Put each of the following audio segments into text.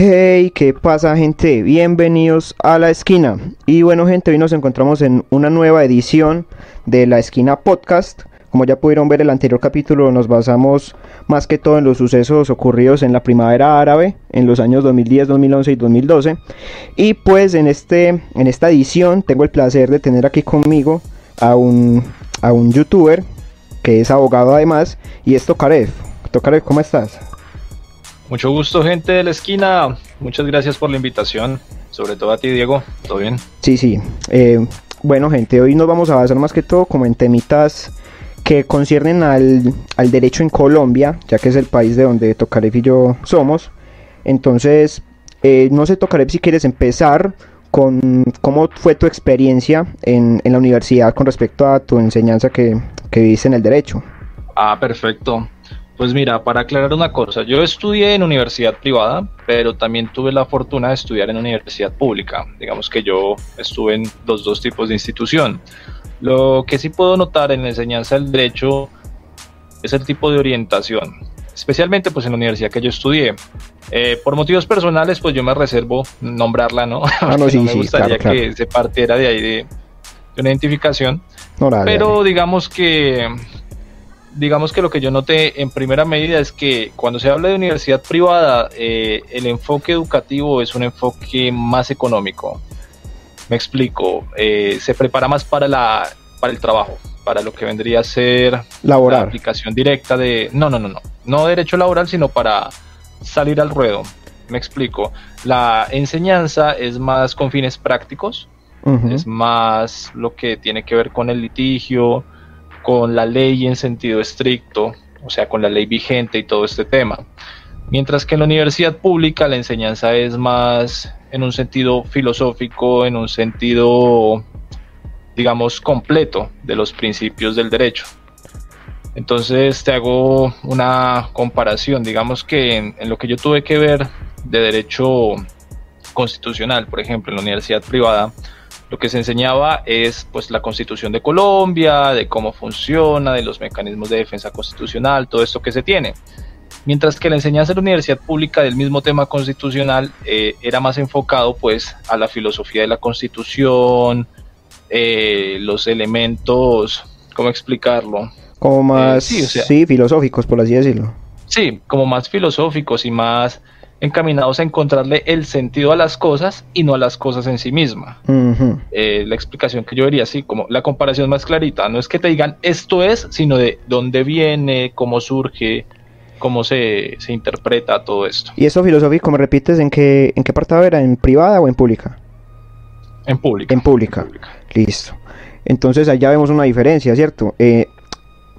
Hey, ¿qué pasa gente? Bienvenidos a La Esquina. Y bueno gente, hoy nos encontramos en una nueva edición de La Esquina Podcast. Como ya pudieron ver el anterior capítulo, nos basamos más que todo en los sucesos ocurridos en la primavera árabe en los años 2010, 2011 y 2012. Y pues en, este, en esta edición tengo el placer de tener aquí conmigo a un, a un youtuber que es abogado además y es Tokarev. Tokarev, ¿cómo estás? Mucho gusto, gente de la esquina. Muchas gracias por la invitación. Sobre todo a ti, Diego. ¿Todo bien? Sí, sí. Eh, bueno, gente, hoy nos vamos a basar más que todo como en temitas que conciernen al, derecho en Colombia, ya que es el país de donde Tokarev y yo somos. Entonces, eh, no sé, Tokarev, si quieres empezar con cómo fue tu experiencia en, la universidad con respecto a tu enseñanza que, que viviste en el derecho. Ah, perfecto. Pues mira, para aclarar una cosa, yo estudié en universidad privada, pero también tuve la fortuna de estudiar en universidad pública. Digamos que yo estuve en los dos tipos de institución. Lo que sí puedo notar en la enseñanza del derecho es el tipo de orientación, especialmente pues en la universidad que yo estudié. Eh, por motivos personales, pues yo me reservo nombrarla, ¿no? Ah, no, sí, me gustaría que se partiera de ahí de, una identificación. pero digamos que digamos que lo que yo noté en primera medida es que cuando se habla de universidad privada, eh, el enfoque educativo es un enfoque más económico. Me explico, eh, se prepara más para, la, para el trabajo, para lo que vendría a ser laboral. la aplicación directa de... No, no, no, no, no derecho laboral, sino para salir al ruedo. Me explico, la enseñanza es más con fines prácticos, es más lo que tiene que ver con el litigio, con la ley en sentido estricto, o sea, con la ley vigente y todo este tema. Mientras que en la universidad pública la enseñanza es más en un sentido filosófico, en un sentido, digamos, completo de los principios del derecho. Entonces te hago una comparación, digamos que en, lo que yo tuve que ver de derecho constitucional, por ejemplo, en la universidad privada, lo que se enseñaba es pues la constitución de Colombia, de cómo funciona, de los mecanismos de defensa constitucional, todo esto que se tiene. Mientras que la enseñanza en la universidad pública del mismo tema constitucional eh, era más enfocado pues a la filosofía de la constitución, eh, los elementos, ¿cómo explicarlo? Como más, sí, sí, filosóficos, por así decirlo. Sí, como más filosóficos y más encaminados a encontrarle el sentido a las cosas y no a las cosas en sí misma. Eh, la explicación que yo vería así, como la comparación más clarita, no es que te digan esto es, sino de dónde viene, cómo surge, cómo se, se interpreta todo esto. ¿Y eso filosófico, me repites, en qué, en qué apartado era? ¿En privada o en pública? En pública. En pública. Listo. Entonces allá vemos una diferencia, ¿cierto? Eh,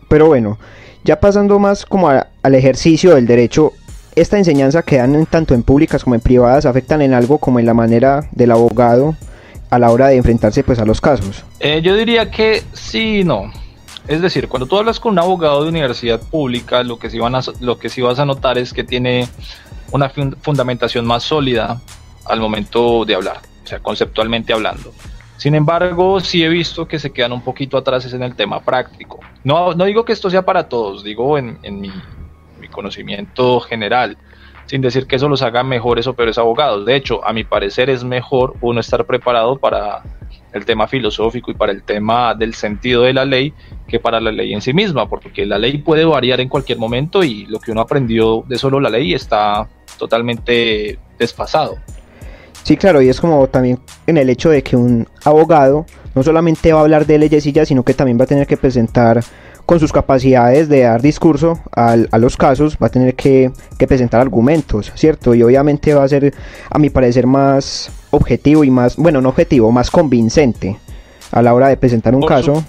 pero bueno, ya pasando más como al ejercicio del derecho, esta enseñanza que dan tanto en públicas como en privadas afectan en algo como en la manera del abogado a la hora de enfrentarse pues a los casos? Eh, yo diría que sí y no. Es decir, cuando tú hablas con un abogado de universidad pública, lo que sí, van a, lo que vas a notar es que tiene una fundamentación más sólida al momento de hablar, o sea, conceptualmente hablando. Sin embargo, sí he visto que se quedan un poquito atrás en el tema práctico. No, no digo que esto sea para todos, digo en, en mi conocimiento general, sin decir que eso los haga mejores o peores abogados. De hecho, a mi parecer es mejor uno estar preparado para el tema filosófico y para el tema del sentido de la ley que para la ley en sí misma, porque la ley puede variar en cualquier momento y lo que uno aprendió de solo la ley está totalmente desfasado. Sí, claro, y es como también en el hecho de que un abogado no solamente va a hablar de leyes y ya, sino que también va a tener que presentar con sus capacidades de dar discurso a los casos, va a tener que, presentar argumentos, ¿cierto? Y obviamente va a ser, a mi parecer, más objetivo y más, bueno, no objetivo, más convincente a la hora de presentar un caso,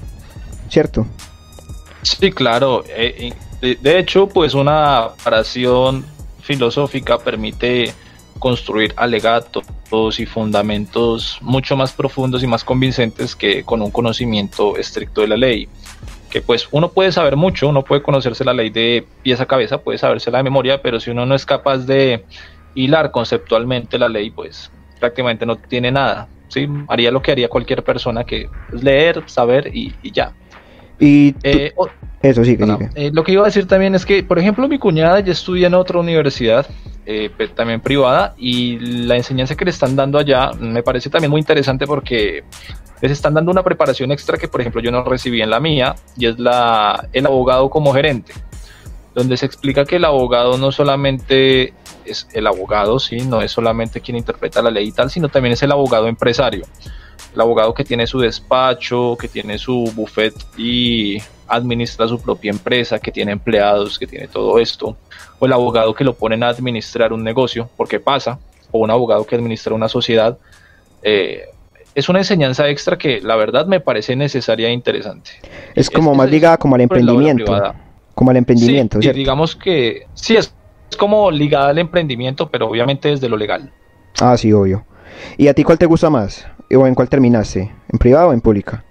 ¿cierto? Sí, claro. Eh, de hecho, pues una paración filosófica permite construir alegatos y fundamentos mucho más profundos y más convincentes que con un conocimiento estricto de la ley que pues uno puede saber mucho, uno puede conocerse la ley de pieza a cabeza, puede saberse la memoria, pero si uno no es capaz de hilar conceptualmente la ley, pues prácticamente no tiene nada. ¿sí? Haría lo que haría cualquier persona, que es leer, saber y, ya. Y eh, eso sí, que eh, lo que iba a decir también es que, por ejemplo, mi cuñada ya estudia en otra universidad eh, también privada, y la enseñanza que le están dando allá me parece también muy interesante porque les están dando una preparación extra que, por ejemplo, yo no recibí en la mía, y es la, el abogado como gerente, donde se explica que el abogado no solamente es el abogado, ¿sí? no es solamente quien interpreta la ley y tal, sino también es el abogado empresario. El abogado que tiene su despacho, que tiene su buffet y administra su propia empresa, que tiene empleados, que tiene todo esto. O el abogado que lo ponen a administrar un negocio, porque pasa, o un abogado que administra una sociedad. Eh, es una enseñanza extra que la verdad me parece necesaria e interesante. Es como más ligada como al emprendimiento. Como al emprendimiento, sí, digamos que sí, es es como ligada al emprendimiento, pero obviamente desde lo legal. Ah, sí, obvio. ¿Y a ti cuál te gusta más? ¿O en cuál terminaste? ¿En privada o en pública?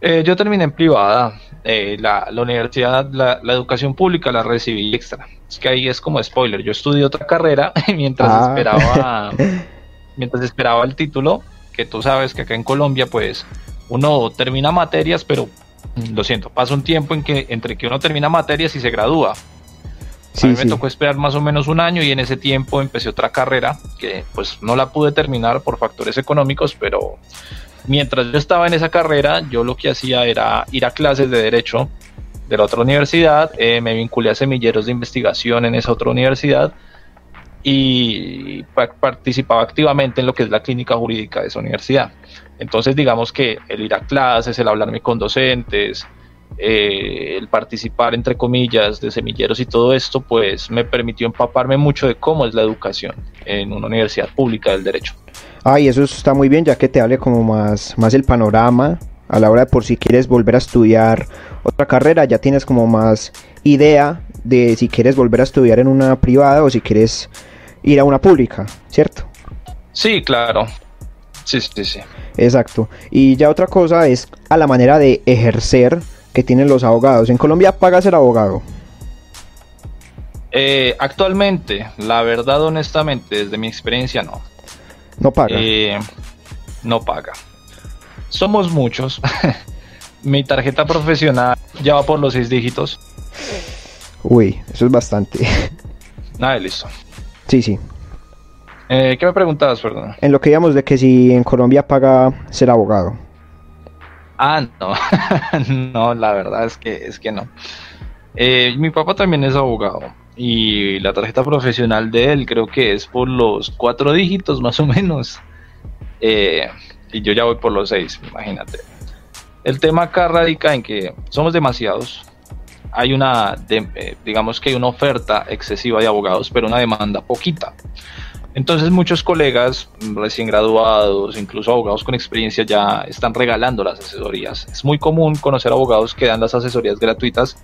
Eh, yo terminé en privada. Eh, la, universidad, la, educación pública la recibí extra. Es que ahí es como spoiler. Yo estudié otra carrera mientras ah. esperaba mientras esperaba el título. Que tú sabes que acá en Colombia, pues, uno termina materias, pero lo siento, pasa un tiempo en que entre que uno termina materias y se gradúa. A mí me tocó esperar más o menos un año y en ese tiempo empecé otra carrera que pues no la pude terminar por factores económicos, pero mientras yo estaba en esa carrera yo lo que hacía era ir a clases de derecho de la otra universidad, eh, me vinculé a semilleros de investigación en esa otra universidad y participaba activamente en lo que es la clínica jurídica de esa universidad. Entonces digamos que el ir a clases, el hablarme con docentes, eh, el participar, entre comillas, de semilleros y todo esto, pues me permitió empaparme mucho de cómo es la educación en una universidad pública del derecho. Ah, y eso está muy bien, ya que te hable como más, más el panorama a la hora de por si quieres volver a estudiar otra carrera, ya tienes como más idea de si quieres volver a estudiar en una privada o si quieres ir a una pública, ¿cierto? Sí, claro. Sí, sí, sí. Exacto. Y ya otra cosa es a la manera de ejercer que tienen los abogados. ¿En Colombia paga ser abogado? Eh, actualmente, la verdad, honestamente, desde mi experiencia, no. No paga. Eh, no paga. Somos muchos. mi tarjeta profesional ya va por los seis dígitos. Uy, eso es bastante. Nada, listo. Sí, sí. Eh, ¿Qué me preguntabas, perdón? En lo que digamos de que si en Colombia paga ser abogado. Ah, no, no, la verdad es que, es que no. Eh, mi papá también es abogado y la tarjeta profesional de él creo que es por los cuatro dígitos más o menos. Eh, y yo ya voy por los seis, imagínate. El tema acá radica en que somos demasiados. Hay una, eh, digamos que hay una oferta excesiva de abogados, pero una demanda poquita. Entonces muchos colegas recién graduados, incluso abogados con experiencia, ya están regalando las asesorías. Es muy común conocer abogados que dan las asesorías gratuitas,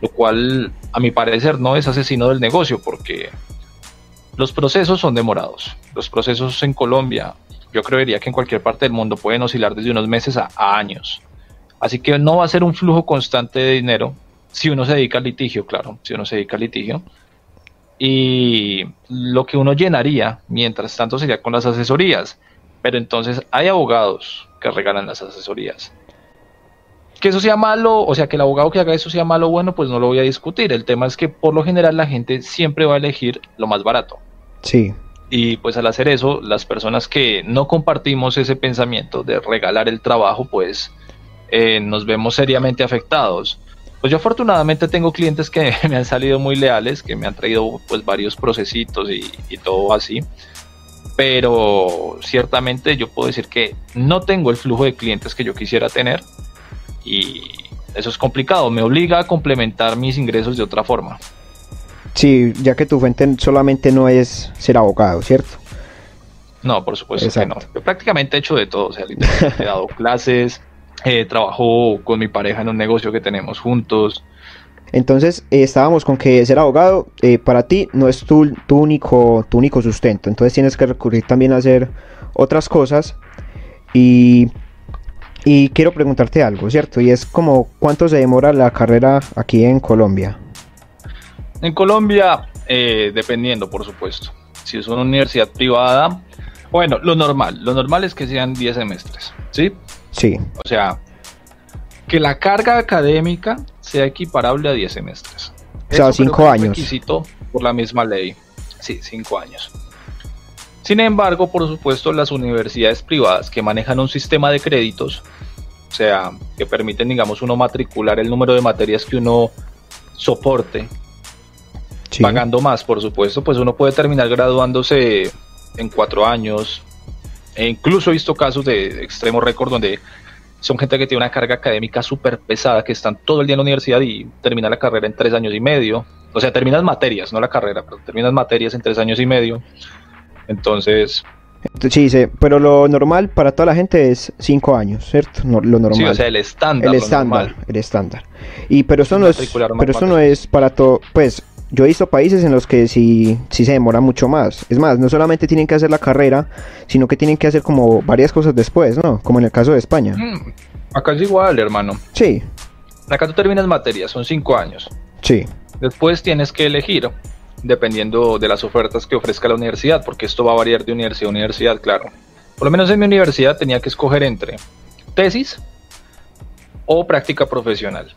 lo cual a mi parecer no es asesino del negocio porque los procesos son demorados. Los procesos en Colombia, yo creería que en cualquier parte del mundo pueden oscilar desde unos meses a años. Así que no va a ser un flujo constante de dinero si uno se dedica al litigio, claro, si uno se dedica al litigio y lo que uno llenaría mientras tanto sería con las asesorías. Pero entonces hay abogados que regalan las asesorías. Que eso sea malo, o sea, que el abogado que haga eso sea malo o bueno, pues no lo voy a discutir. El tema es que por lo general la gente siempre va a elegir lo más barato. Sí. Y pues al hacer eso, las personas que no compartimos ese pensamiento de regalar el trabajo, pues eh, nos vemos seriamente afectados. Pues yo afortunadamente tengo clientes que me han salido muy leales, que me han traído pues varios procesitos y, todo así. Pero ciertamente yo puedo decir que no tengo el flujo de clientes que yo quisiera tener y eso es complicado, me obliga a complementar mis ingresos de otra forma. Sí, ya que tu fuente solamente no es ser abogado, ¿cierto? No, por supuesto que no. Yo prácticamente he hecho de todo, o sea, he dado clases, eh, trabajo con mi pareja en un negocio que tenemos juntos. Entonces eh, estábamos con que ser abogado eh, para ti no es tu, tu, único, tu único sustento. Entonces tienes que recurrir también a hacer otras cosas. Y, y quiero preguntarte algo, ¿cierto? Y es como cuánto se demora la carrera aquí en Colombia. En Colombia, dependiendo, por supuesto. Si es una universidad privada, bueno, lo normal, lo normal es que sean 10 semestres, ¿sí? Sí. O sea, que la carga académica sea equiparable a 10 semestres. O sea, 5 años. requisito por la misma ley. Sí, cinco años. Sin embargo, por supuesto, las universidades privadas que manejan un sistema de créditos, o sea, que permiten, digamos, uno matricular el número de materias que uno soporte, pagando más, por supuesto, pues uno puede terminar graduándose en cuatro años. E incluso he visto casos de extremo récord donde son gente que tiene una carga académica súper pesada, que están todo el día en la universidad y termina la carrera en tres años y medio. O sea, terminas materias, no la carrera, pero terminas materias en tres años y medio. Entonces... Sí, sí, pero lo normal para toda la gente es cinco años, ¿cierto? lo normal. Sí, o sea, el estándar. El estándar, el estándar. Y pero eso no es, pero eso no es para todo, pues yo he visto países en los que sí, sí se demora mucho más. Es más, no solamente tienen que hacer la carrera, sino que tienen que hacer como varias cosas después, ¿no? Como en el caso de España. Mm, acá es igual, hermano. Sí. Acá tú terminas materias, son cinco años. Sí. Después tienes que elegir dependiendo de las ofertas que ofrezca la universidad, porque esto va a variar de universidad a universidad, claro. Por lo menos en mi universidad tenía que escoger entre tesis o práctica profesional.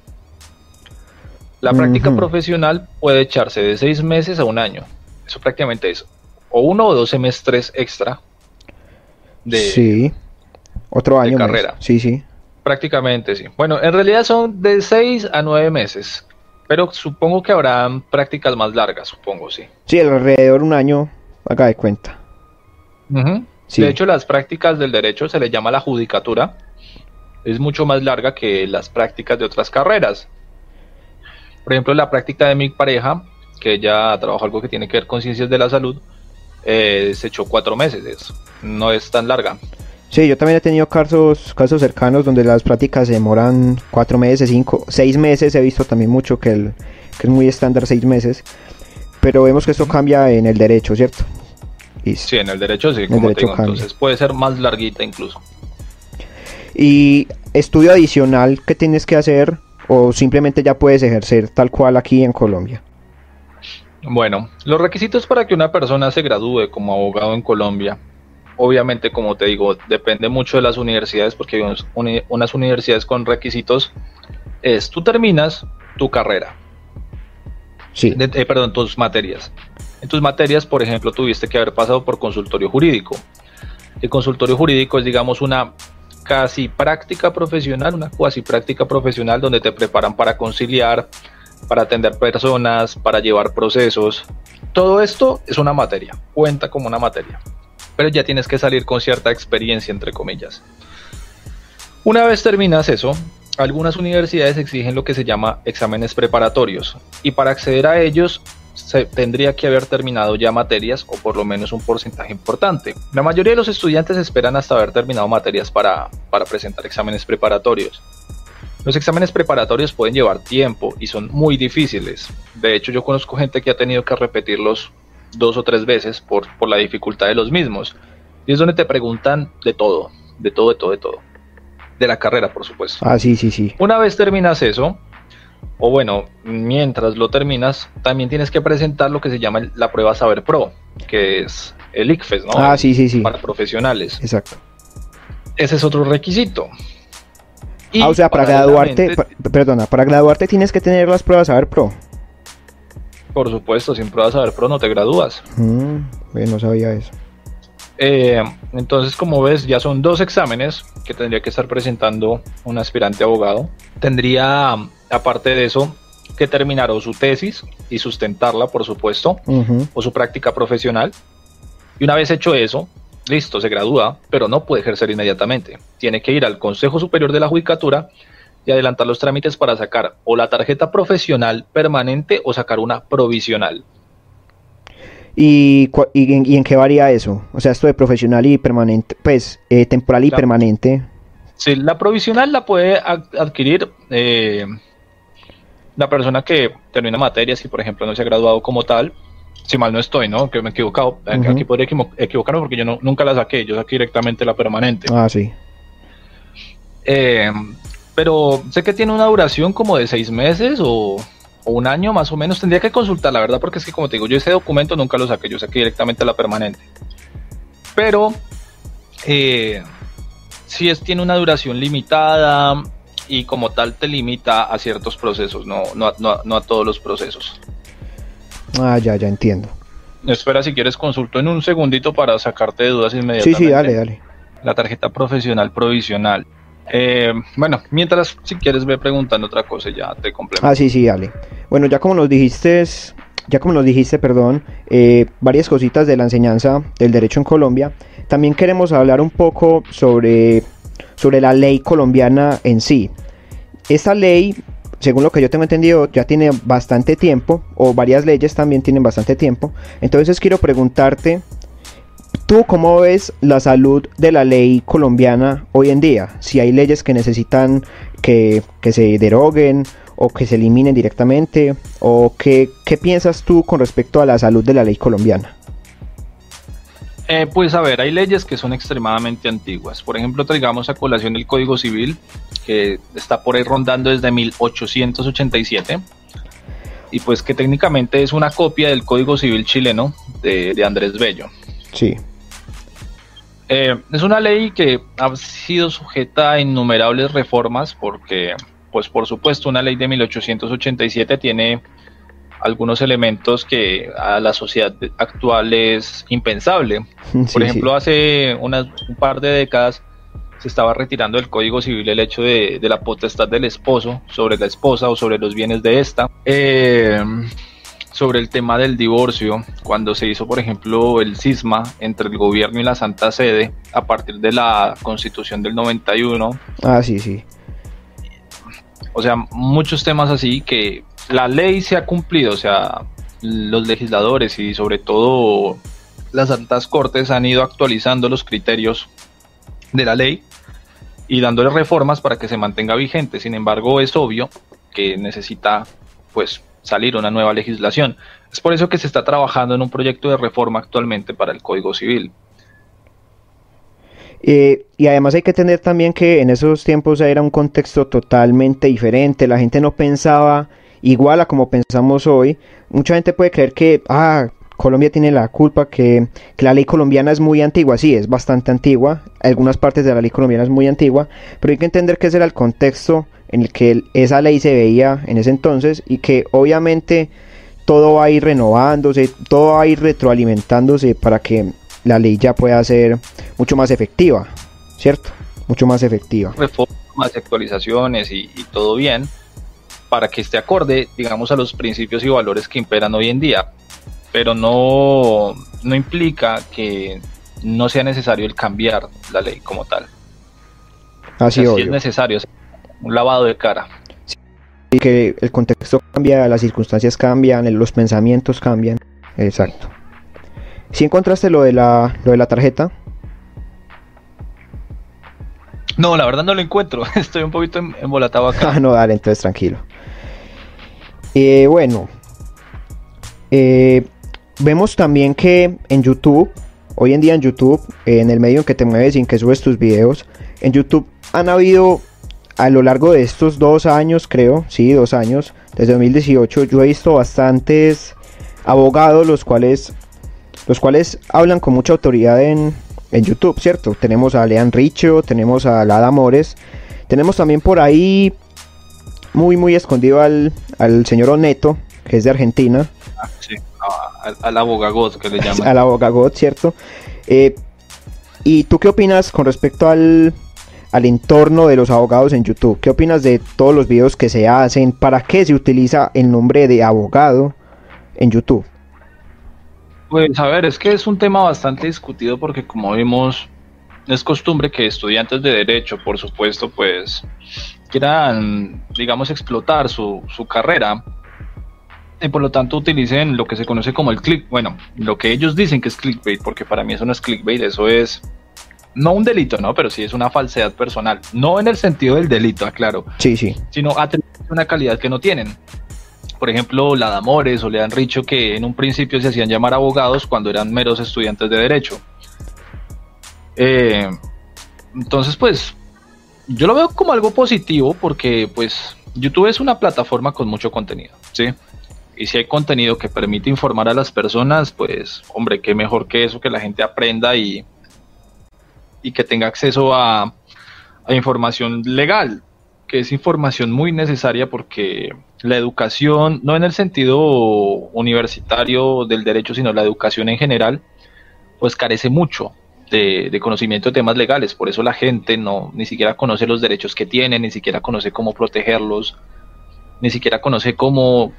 La práctica profesional puede echarse de seis meses a un año. Eso prácticamente es o uno o dos semestres extra de, sí. Otro año carrera. Sí, sí. Prácticamente, sí. Bueno, en realidad son de seis a nueve meses. Pero supongo que habrán prácticas más largas, supongo, sí. Sí, alrededor de un año, haga de cuenta. De hecho, las prácticas del derecho se le llama la judicatura. Es mucho más larga que las prácticas de otras carreras. Por ejemplo, la práctica de mi pareja, que ella trabaja algo que tiene que ver con ciencias de la salud, eh, se echó cuatro meses. No es tan larga. Sí, yo también he tenido casos, casos cercanos donde las prácticas se demoran cuatro meses, cinco, seis meses. He visto también mucho que, el, es muy estándar seis meses. Pero vemos que esto cambia en el derecho, ¿cierto? sí, en el derecho sí, como entonces puede ser más larguita incluso. Y estudio adicional que tienes que hacer o simplemente ya puedes ejercer tal cual aquí en Colombia. Bueno, los requisitos para que una persona se gradúe como abogado en Colombia obviamente, como te digo, depende mucho de las universidades, porque hay unas universidades con requisitos, es tú terminas tu carrera. Sí. Eh, perdón, tus materias. En tus materias, por ejemplo, tuviste que haber pasado por consultorio jurídico. El consultorio jurídico es, digamos, una casi práctica profesional, una cuasi práctica profesional donde te preparan para conciliar, para atender personas, para llevar procesos. Todo esto es una materia, cuenta como una materia pero ya tienes que salir con cierta experiencia, entre comillas. Una vez terminas eso, algunas universidades exigen lo que se llama exámenes preparatorios y para acceder a ellos se tendría que haber terminado ya materias o por lo menos un porcentaje importante. La mayoría de los estudiantes esperan hasta haber terminado materias para, para presentar exámenes preparatorios. Los exámenes preparatorios pueden llevar tiempo y son muy difíciles. De hecho, yo conozco gente que ha tenido que repetirlos dos o tres veces por, por la dificultad de los mismos. Y es donde te preguntan de todo, de todo, de todo, de todo. De la carrera, por supuesto. Ah, sí, sí, sí. Una vez terminas eso, o bueno, mientras lo terminas, también tienes que presentar lo que se llama la prueba Saber Pro, que es el ICFES, ¿no? Ah, sí, sí, sí. Para profesionales. Exacto. Ese es otro requisito. ah, o sea, para graduarte, perdona, para graduarte tienes que tener las pruebas Saber Pro. Por supuesto, sin pruebas saber pro no te gradúas. Mm, no sabía eso. Eh, entonces, como ves, ya son dos exámenes que tendría que estar presentando un aspirante abogado. Tendría, aparte de eso, que terminar o su tesis y sustentarla, por supuesto, o su práctica profesional. Y una vez hecho eso, listo, se gradúa, pero no puede ejercer inmediatamente. Tiene que ir al Consejo Superior de la Judicatura y adelantar los trámites para sacar o la tarjeta profesional permanente o sacar una provisional. ¿Y, y, en qué varía eso? O sea, esto de profesional y permanente, pues eh, temporal y permanente. Sí, la provisional la puede adquirir eh, la persona que termina materias y, por ejemplo, no se ha graduado como tal. Si mal no estoy, ¿no? Que me he equivocado. Aquí podría equivocarme porque yo nunca la saqué. Yo saqué directamente la permanente. Ah, sí. Eh, pero sé que tiene una duración como de seis meses o, un año más o menos. Tendría que consultar, la verdad, porque es que como te digo, yo ese documento nunca lo saqué, yo saqué directamente la permanente. Pero eh, si es, tiene una duración limitada y como tal te limita a ciertos procesos, no, no, no, no a todos los procesos. Ah, ya, ya entiendo. Espera, si quieres, consulto en un segundito para sacarte de dudas inmediatamente. Sí, sí, dale, dale. La tarjeta profesional provisional. Eh, bueno, mientras, si quieres, ve preguntando otra cosa y ya te complemento. Ah, sí, sí, dale. Bueno, ya como nos dijiste, ya como nos dijiste, perdón, eh, varias cositas de la enseñanza del derecho en Colombia, también queremos hablar un poco sobre, sobre la ley colombiana en sí. Esta ley según lo que yo tengo entendido, ya tiene bastante tiempo, o varias leyes también tienen bastante tiempo. Entonces quiero preguntarte, ¿tú cómo ves la salud de la ley colombiana hoy en día? Si hay leyes que necesitan que, se deroguen o que se eliminen directamente, o qué, qué piensas tú con respecto a la salud de la ley colombiana? Eh, pues a ver, hay leyes que son extremadamente antiguas. Por ejemplo, traigamos a colación el Código Civil, que está por ahí rondando desde 1887, y pues que técnicamente es una copia del Código Civil chileno de, Andrés Bello. Sí. Eh, es una ley que ha sido sujeta a innumerables reformas porque, pues por supuesto, una ley de 1887 tiene algunos elementos que a la sociedad actual es impensable. Por ejemplo, hace unas, un par de décadas se estaba retirando del Código Civil el hecho de, la potestad del esposo sobre la esposa o sobre los bienes de esta. Eh, sobre el tema del divorcio, cuando se hizo, por ejemplo, el cisma entre el gobierno y la Santa Sede a partir de la Constitución del 91. Ah, sí, sí. O sea, muchos temas así que la ley se ha cumplido, o sea, los legisladores y sobre todo las altas cortes han ido actualizando los criterios de la ley y dándole reformas para que se mantenga vigente. Sin embargo, es obvio que necesita pues salir una nueva legislación. Es por eso que se está trabajando en un proyecto de reforma actualmente para el Código Civil. Eh, y además hay que tener también que en esos tiempos era un contexto totalmente diferente. La gente no pensaba igual a como pensamos hoy. Mucha gente puede creer que, ah, Colombia tiene la culpa, que, la ley colombiana es muy antigua, sí, es bastante antigua, algunas partes de la ley colombiana es muy antigua, pero hay que entender que ese era el contexto en el que esa ley se veía en ese entonces y que obviamente todo va a ir renovándose, todo va a ir retroalimentándose para que la ley ya pueda ser mucho más efectiva, ¿cierto? Mucho más efectiva. Reformas, actualizaciones y todo bien, para que esté acorde, digamos, a los principios y valores que imperan hoy en día. Pero no, no implica que no sea necesario el cambiar la ley como tal. Así es necesario, un lavado de cara. Y que el contexto cambia, las circunstancias cambian, los pensamientos cambian. Exacto. Si encontraste lo de la, lo de la tarjeta? No, la verdad no lo encuentro. Estoy un poquito em, embolatado acá. Ah, no, dale, entonces tranquilo. Eh, bueno, eh, vemos también que en YouTube, hoy en día en YouTube, en el medio en que te mueves y en que subes tus videos, en YouTube han habido a lo largo de estos dos años, creo, sí, dos años, desde 2018, yo he visto bastantes abogados los cuales, los cuales hablan con mucha autoridad en, en YouTube, ¿cierto? Tenemos a Lean Richo, tenemos a Lada Mores, tenemos también por ahí muy, muy escondido al, al señor Oneto, que es de Argentina. Ah, sí, al, abogagot que le llaman. al abogagot, ¿cierto? Eh, ¿Y tú qué opinas con respecto al, al entorno de los abogados en YouTube? ¿Qué opinas de todos los videos que se hacen? ¿Para qué se utiliza el nombre de abogado en YouTube? Pues a ver, es que es un tema bastante discutido porque como vimos, es costumbre que estudiantes de derecho, por supuesto, pues quieran, digamos, explotar su, su carrera y por lo tanto utilicen lo que se conoce como el click, bueno, lo que ellos dicen que es clickbait, porque para mí eso no es clickbait, eso es no un delito, ¿no? Pero sí es una falsedad personal, no en el sentido del delito, aclaro. Sí, sí. Sino una calidad que no tienen. Por ejemplo, la Damores o le han Richo que en un principio se hacían llamar abogados cuando eran meros estudiantes de derecho. Eh, entonces, pues, yo lo veo como algo positivo porque pues YouTube es una plataforma con mucho contenido, ¿sí? Y si hay contenido que permite informar a las personas, pues hombre, qué mejor que eso, que la gente aprenda y, y que tenga acceso a, información legal, que es información muy necesaria porque la educación, no en el sentido universitario del derecho, sino la educación en general, pues carece mucho de, conocimiento de temas legales. Por eso la gente no ni siquiera conoce los derechos que tiene, ni siquiera conoce cómo protegerlos, ni siquiera conoce cómo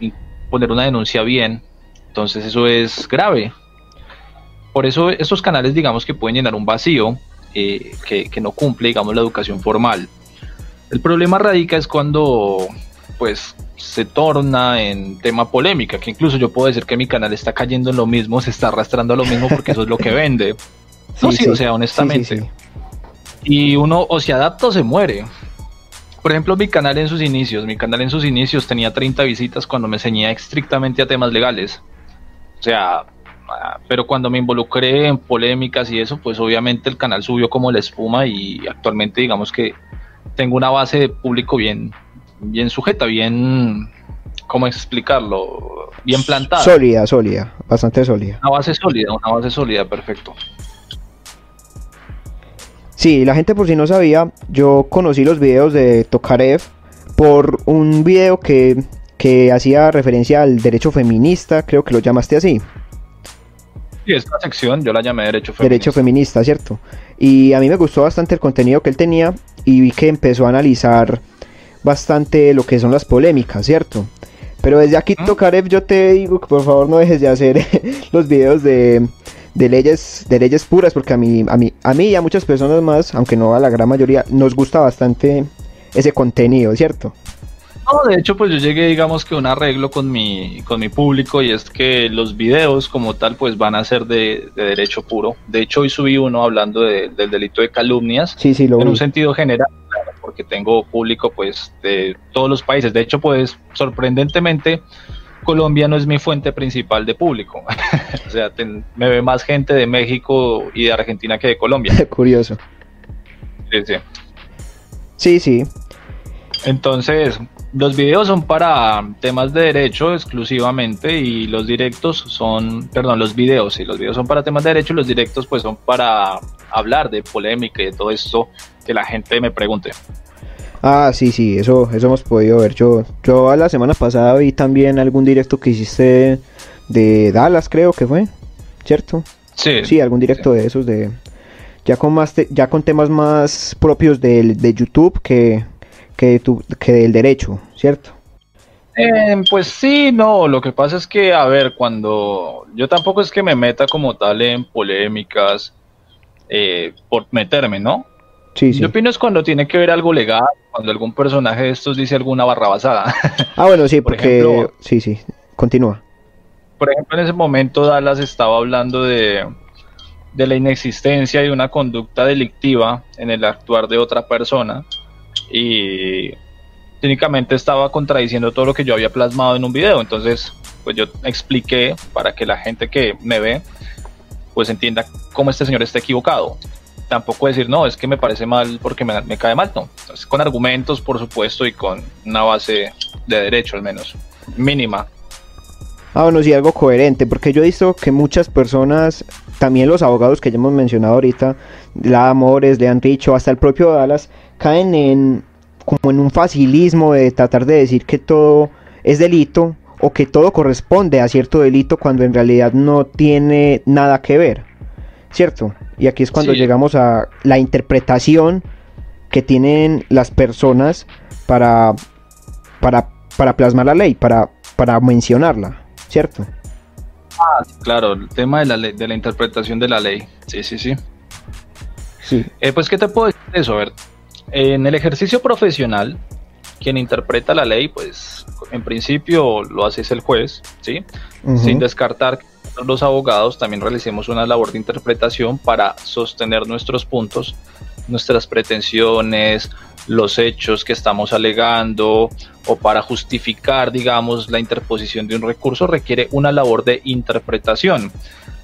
poner una denuncia bien. Entonces eso es grave. Por eso estos canales, digamos que pueden llenar un vacío eh, que, que no cumple, digamos, la educación formal. El problema radica es cuando, pues, se torna en tema polémica, que incluso yo puedo decir que mi canal está cayendo en lo mismo, se está arrastrando a lo mismo porque eso es lo que vende. No, sí, o sea, honestamente. y uno o se adapta o se muere. Por ejemplo, mi canal en sus inicios, mi canal en sus inicios tenía 30 visitas cuando me ceñía estrictamente a temas legales. O sea, ah, pero cuando me involucré en polémicas y eso, pues obviamente el canal subió como la espuma y actualmente digamos que tengo una base de público bien, bien sujeta, bien, ¿cómo explicarlo? Bien plantada. Sólida, sólida, bastante sólida. Una base sólida, una base sólida, perfecto. Sí, la gente por si no sabía, yo conocí los videos de Tokarev por un video que, que hacía referencia al derecho feminista, creo que lo llamaste así. Sí, esta sección yo la llamé Derecho Feminista. Derecho Feminista, ¿cierto? Y a mí me gustó bastante el contenido que él tenía y vi que empezó a analizar bastante lo que son las polémicas, ¿cierto? Pero desde aquí, Tokarev, yo te digo que por favor no dejes de hacer los videos de, de, leyes, de leyes puras, porque a mí, a, mí, a mí y a muchas personas más, aunque no a la gran mayoría, nos gusta bastante ese contenido, ¿cierto? No, de hecho, pues yo llegué, digamos que un arreglo con mi, con mi público y es que los videos como tal, pues van a ser de, derecho puro. De hecho, hoy subí uno hablando del delito de calumnias. Sí, sí, lo En un sentido general, porque tengo público, pues, de todos los países. De hecho, pues, sorprendentemente, Colombia no es mi fuente principal de público. o sea, me ve más gente de México y de Argentina que de Colombia. Curioso. Sí, sí. Sí, sí. Entonces, los videos son para temas de derecho exclusivamente y los directos son, perdón, los videos, y los videos son para temas de derecho y los directos pues son para hablar de polémica y de todo esto que la gente me pregunte. Ah, sí, sí, eso, eso hemos podido ver. Yo, yo a la semana pasada vi también algún directo que hiciste de Dallas, creo que fue, ¿cierto? Sí. Sí, algún directo de esos de ya con más ya con temas más propios de, de YouTube que, que, tu, que del derecho, ¿cierto? Eh, pues sí, no, lo que pasa es que, a ver, cuando yo tampoco es que me meta como tal en polémicas eh, por meterme, ¿no? Sí, sí. Yo opino es cuando tiene que ver algo legal, cuando algún personaje de estos dice alguna barrabasada. Ah, bueno, sí, porque... sí, sí, continúa. Por ejemplo, en ese momento Dallas estaba hablando de, de la inexistencia de una conducta delictiva en el actuar de otra persona y técnicamente estaba contradiciendo todo lo que yo había plasmado en un video. Entonces, pues yo expliqué para que la gente que me ve, pues entienda cómo este señor está equivocado. Tampoco decir, no, es que me parece mal porque me, cae mal, no. con argumentos, por supuesto, y con una base de derecho al menos, mínima. Ah, bueno, sí, algo coherente, porque yo he visto que muchas personas, también los abogados que ya hemos mencionado ahorita, la Amores, le han hasta el propio Dallas, caen en como en un facilismo de tratar de decir que todo es delito o que todo corresponde a cierto delito cuando en realidad no tiene nada que ver, ¿cierto? Y aquí es cuando llegamos a la interpretación que tienen las personas para, para, para plasmar la ley, para, para mencionarla, ¿cierto? Ah, claro, el tema de la, de la interpretación de la ley, sí, sí, sí. Sí. Eh, pues, ¿qué te puedo decir de eso? A ver, en el ejercicio profesional, quien interpreta la ley, pues en principio lo hace el juez, ¿sí? Sin descartar que los abogados también realicemos una labor de interpretación para sostener nuestros puntos, nuestras pretensiones, los hechos que estamos alegando o para justificar, digamos, la interposición de un recurso requiere una labor de interpretación.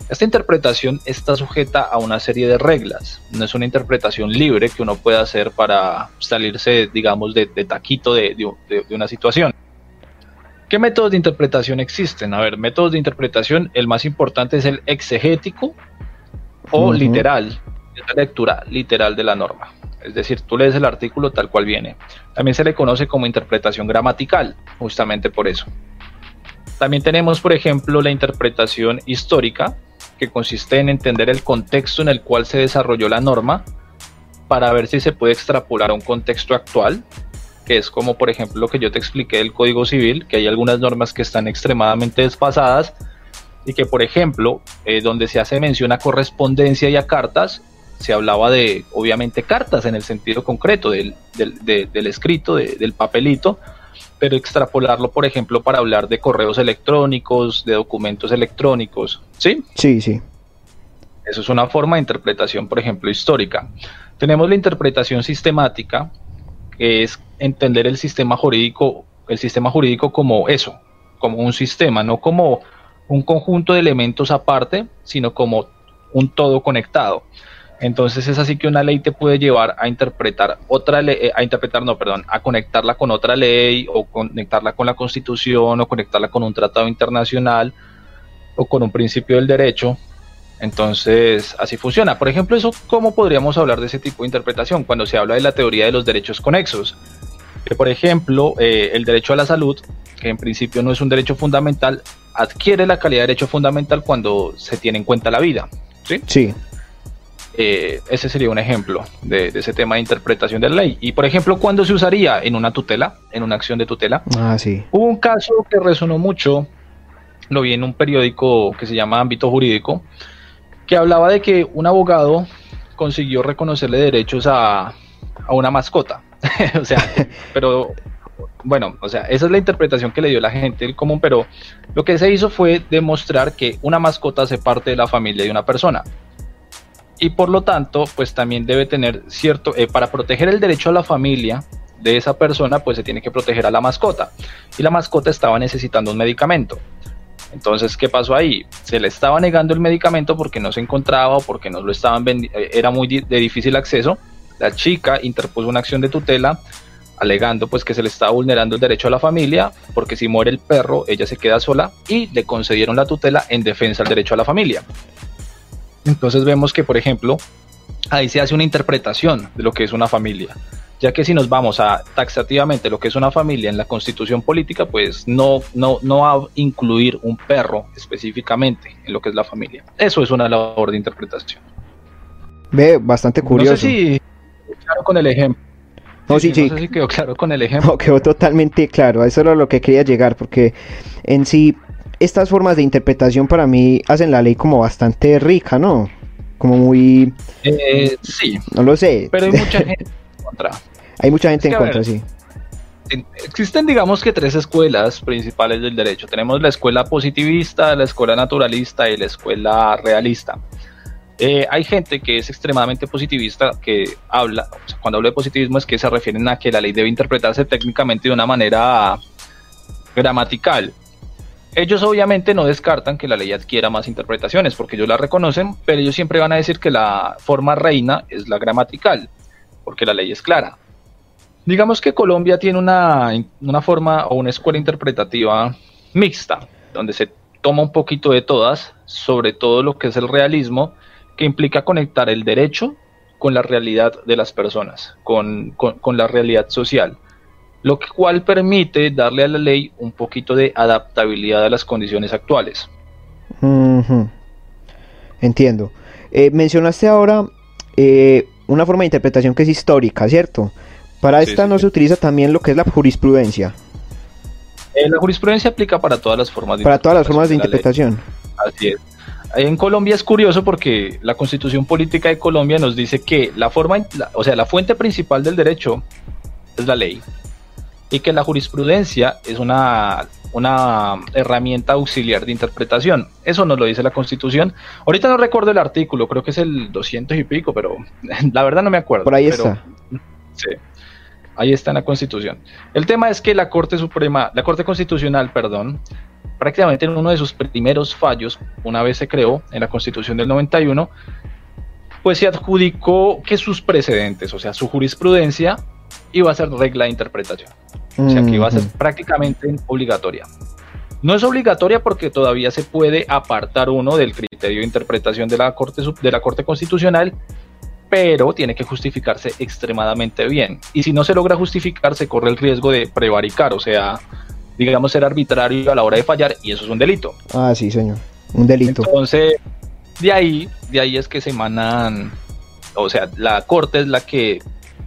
Esta interpretación está sujeta a una serie de reglas, no es una interpretación libre que uno pueda hacer para salirse, digamos, de, taquito de, una situación. ¿Qué métodos de interpretación existen? A ver, métodos de interpretación, el más importante es el exegético o literal, es la lectura literal de la norma. es decir, tú lees el artículo tal cual viene. También se le conoce como interpretación gramatical, justamente por eso. También tenemos, por ejemplo, la interpretación histórica, que consiste en entender el contexto en el cual se desarrolló la norma para ver si se puede extrapolar a un contexto actual, que es como por ejemplo lo que yo te expliqué del Código Civil, que hay algunas normas que están extremadamente desfasadas y que por ejemplo, eh, donde se hace mención a correspondencia y a cartas, se hablaba de, obviamente, cartas en el sentido concreto del, del, escrito, del papelito, pero extrapolarlo, por ejemplo, para hablar de correos electrónicos, de documentos electrónicos, ¿sí? Sí, sí. Eso es una forma de interpretación, por ejemplo, histórica. Tenemos la interpretación sistemática, es entender el sistema jurídico, el sistema jurídico como eso, como un sistema, no como un conjunto de elementos aparte, sino como un todo conectado. Entonces es así que una ley te puede llevar a interpretar otra ley, eh, a interpretar, no, perdón, a conectarla con otra ley o conectarla con la constitución o conectarla con un tratado internacional o con un principio del derecho. Entonces así funciona. Por ejemplo, eso, ¿cómo podríamos hablar de ese tipo de interpretación cuando se habla de la teoría de los derechos conexos? Que por ejemplo, eh, el derecho a la salud, que en principio no es un derecho fundamental, adquiere la calidad de derecho fundamental cuando se tiene en cuenta la vida. Sí. Sí. Eh, ese sería un ejemplo de, ese tema de interpretación de la ley. Y por ejemplo, ¿cuándo se usaría? En una tutela, en una acción de tutela. Ah, sí. Hubo un caso que resonó mucho, lo vi en un periódico que se llama Ámbito Jurídico, que hablaba de que un abogado consiguió reconocerle derechos a, a una mascota. o sea, pero bueno, o sea, esa es la interpretación que le dio la gente el común, pero lo que se hizo fue demostrar que una mascota hace parte de la familia de una persona y por lo tanto, pues también debe tener cierto, eh, para proteger el derecho a la familia de esa persona, pues se tiene que proteger a la mascota. Y la mascota estaba necesitando un medicamento. Entonces, ¿qué pasó ahí? Se le estaba negando el medicamento porque no se encontraba o porque no lo estaban eh, era muy de difícil acceso. La chica interpuso una acción de tutela alegando pues que se le estaba vulnerando el derecho a la familia, porque si muere el perro, ella se queda sola y le concedieron la tutela en defensa del derecho a la familia. Entonces vemos que, por ejemplo, ahí se hace una interpretación de lo que es una familia, ya que si nos vamos a taxativamente lo que es una familia en la constitución política, pues no, no, no va a incluir un perro específicamente en lo que es la familia. Eso es una labor de interpretación. Ve, bastante curioso. No sé si claro con el ejemplo. No, sí, sí. No sé si quedó claro con el ejemplo. No, quedó totalmente claro. Eso era lo que quería llegar, porque en sí estas formas de interpretación para mí hacen la ley como bastante rica, ¿no? Como muy... Eh, sí. No lo sé. Pero hay mucha gente en contra. Hay mucha gente en contra, sí. Existen, digamos que tres escuelas principales del derecho. Tenemos la escuela positivista, la escuela naturalista y la escuela realista. Eh, hay gente que es extremadamente positivista, que habla, cuando hablo de positivismo es que se refieren a que la ley debe interpretarse técnicamente de una manera gramatical. Ellos obviamente no descartan que la ley adquiera más interpretaciones porque ellos la reconocen, pero ellos siempre van a decir que la forma reina es la gramatical, porque la ley es clara. Digamos que Colombia tiene una, una forma o una escuela interpretativa mixta, donde se toma un poquito de todas, sobre todo lo que es el realismo, que implica conectar el derecho con la realidad de las personas, con, con la realidad social lo cual permite darle a la ley un poquito de adaptabilidad a las condiciones actuales. Entiendo. Eh, mencionaste ahora eh, una forma de interpretación que es histórica, ¿cierto? Para esta no se utiliza también lo que es la jurisprudencia. Eh, la jurisprudencia aplica para todas las formas de Para todas las formas de interpretación. Así es. En Colombia es curioso porque la Constitución Política de Colombia nos dice que la forma, o sea, la fuente principal del derecho es la ley y que la jurisprudencia es una, una herramienta auxiliar de interpretación. Eso nos lo dice la Constitución. Ahorita no recuerdo el artículo, creo que es el 200 y pico, pero la verdad no me acuerdo. Por ahí está. Sí, ahí está en la Constitución. El tema es que la Corte Suprema, la Corte Constitucional, perdón, prácticamente en uno de sus primeros fallos, una vez se creó en la Constitución del 91, pues se adjudicó que sus precedentes, o sea, su jurisprudencia, iba a ser regla de interpretación. O sea que iba a ser prácticamente obligatoria. No es obligatoria porque todavía se puede apartar uno del criterio de interpretación de la Corte, de la corte Constitucional, pero tiene que justificarse extremadamente bien. Y si no se logra justificar, se corre el riesgo de prevaricar, o sea, digamos ser arbitrario a la hora de fallar, y eso es un delito. Ah, sí, señor, un delito. Entonces, de ahí, de ahí es que se emanan, o sea, la Corte es la que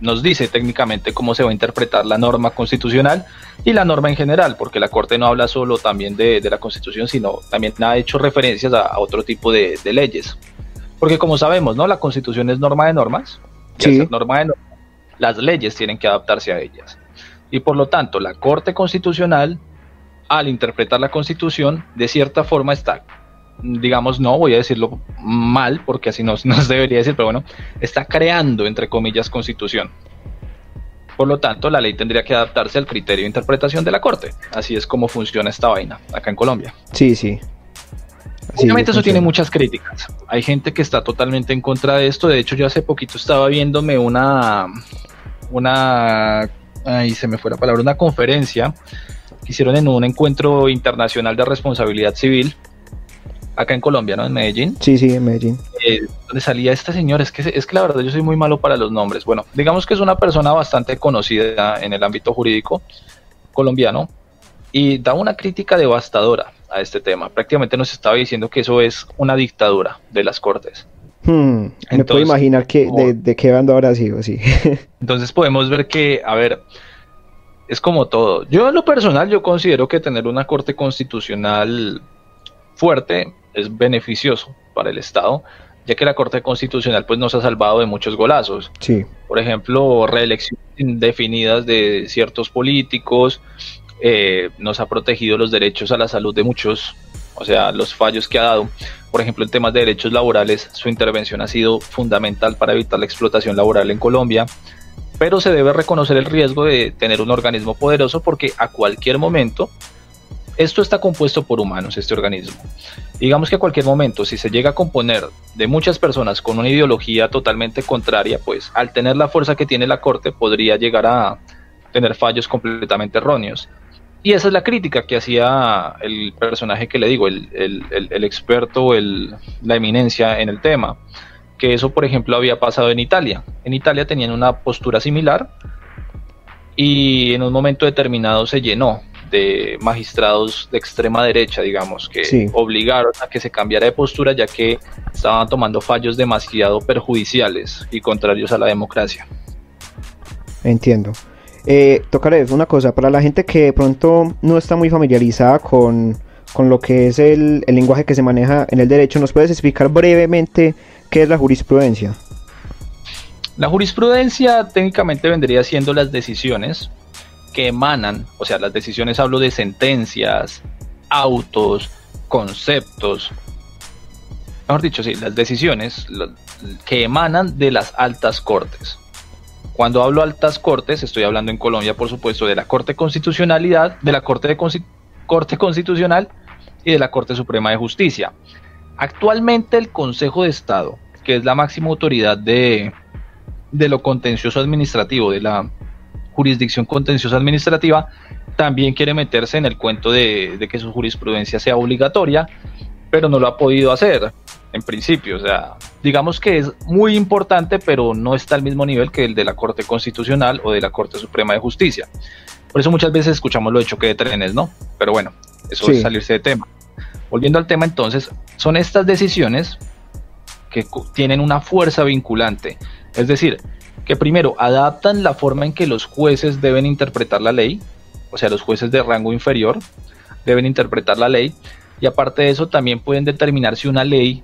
nos dice técnicamente cómo se va a interpretar la norma constitucional y la norma en general, porque la Corte no habla solo también de, la Constitución, sino también ha hecho referencias a, otro tipo de, leyes. Porque como sabemos, ¿no? La Constitución es norma de normas, y norma de normas, las leyes tienen que adaptarse a ellas. Y por lo tanto, la Corte Constitucional, al interpretar la Constitución, de cierta forma está digamos, no, voy a decirlo mal, porque así no, se debería decir, pero bueno, está creando, entre comillas, constitución. Por lo tanto, la ley tendría que adaptarse al criterio de interpretación de la Corte. Así es como funciona esta vaina acá en Colombia. Sí, sí. Obviamente eso tiene muchas críticas. Hay gente que está totalmente en contra de esto. De hecho, yo hace poquito estaba viéndome una, una, ahí se me fue la palabra, una conferencia que hicieron en un encuentro internacional de responsabilidad civil acá en Colombia, ¿no? En Medellín. Sí, sí, en Medellín. Eh, donde salía este señor, es que, es que la verdad yo soy muy malo para los nombres. Bueno, digamos que es una persona bastante conocida en el ámbito jurídico colombiano y da una crítica devastadora a este tema. Prácticamente nos estaba diciendo que eso es una dictadura de las cortes. Hmm, me puedo imaginar que, de, de, qué bando ahora sigo, sí. entonces podemos ver que, a ver, es como todo. Yo en lo personal, yo considero que tener una corte constitucional fuerte es beneficioso para el Estado, ya que la Corte Constitucional pues, nos ha salvado de muchos golazos. Sí. Por ejemplo, reelecciones indefinidas de ciertos políticos, eh, nos ha protegido los derechos a la salud de muchos, o sea, los fallos que ha dado. Por ejemplo, en temas de derechos laborales, su intervención ha sido fundamental para evitar la explotación laboral en Colombia, pero se debe reconocer el riesgo de tener un organismo poderoso porque a cualquier momento esto está compuesto por humanos, este organismo. Digamos que a cualquier momento, si se llega a componer de muchas personas con una ideología totalmente contraria, pues al tener la fuerza que tiene la Corte podría llegar a tener fallos completamente erróneos. Y esa es la crítica que hacía el personaje que le digo, el, el, experto, la eminencia en el tema. Que eso, por ejemplo, había pasado en Italia. En Italia tenían una postura similar y en un momento determinado se llenó de magistrados de extrema derecha, digamos, que obligaron a que se cambiara de postura ya que estaban tomando fallos demasiado perjudiciales y contrarios a la democracia. Entiendo. Eh, tocaré una cosa, para la gente que de pronto no está muy familiarizada con, lo que es el, el lenguaje que se maneja en el derecho, ¿nos puedes explicar brevemente qué es la jurisprudencia? La jurisprudencia técnicamente vendría siendo las decisiones que emanan, o sea, las decisiones hablo de sentencias, autos, conceptos, mejor dicho, sí, las decisiones que emanan de las altas cortes. Cuando hablo altas cortes, estoy hablando en Colombia, por supuesto, de la Corte Constitucionalidad, de la Corte, de Corte Constitucional y de la Corte Suprema de Justicia. Actualmente el Consejo de Estado, que es la máxima autoridad de, de lo contencioso administrativo, de la jurisdicción contenciosa administrativa, también quiere meterse en el cuento de, que su jurisprudencia sea obligatoria, pero no lo ha podido hacer en principio. O sea, digamos que es muy importante, pero no está al mismo nivel que el de la Corte Constitucional o de la Corte Suprema de Justicia. Por eso muchas veces escuchamos lo de choque de trenes, ¿no? Pero bueno, eso es salirse de tema. Volviendo al tema entonces, son estas decisiones que tienen una fuerza vinculante. Es decir, que primero adaptan la forma en que los jueces deben interpretar la ley, o sea, los jueces de rango inferior deben interpretar la ley, y aparte de eso también pueden determinar si una ley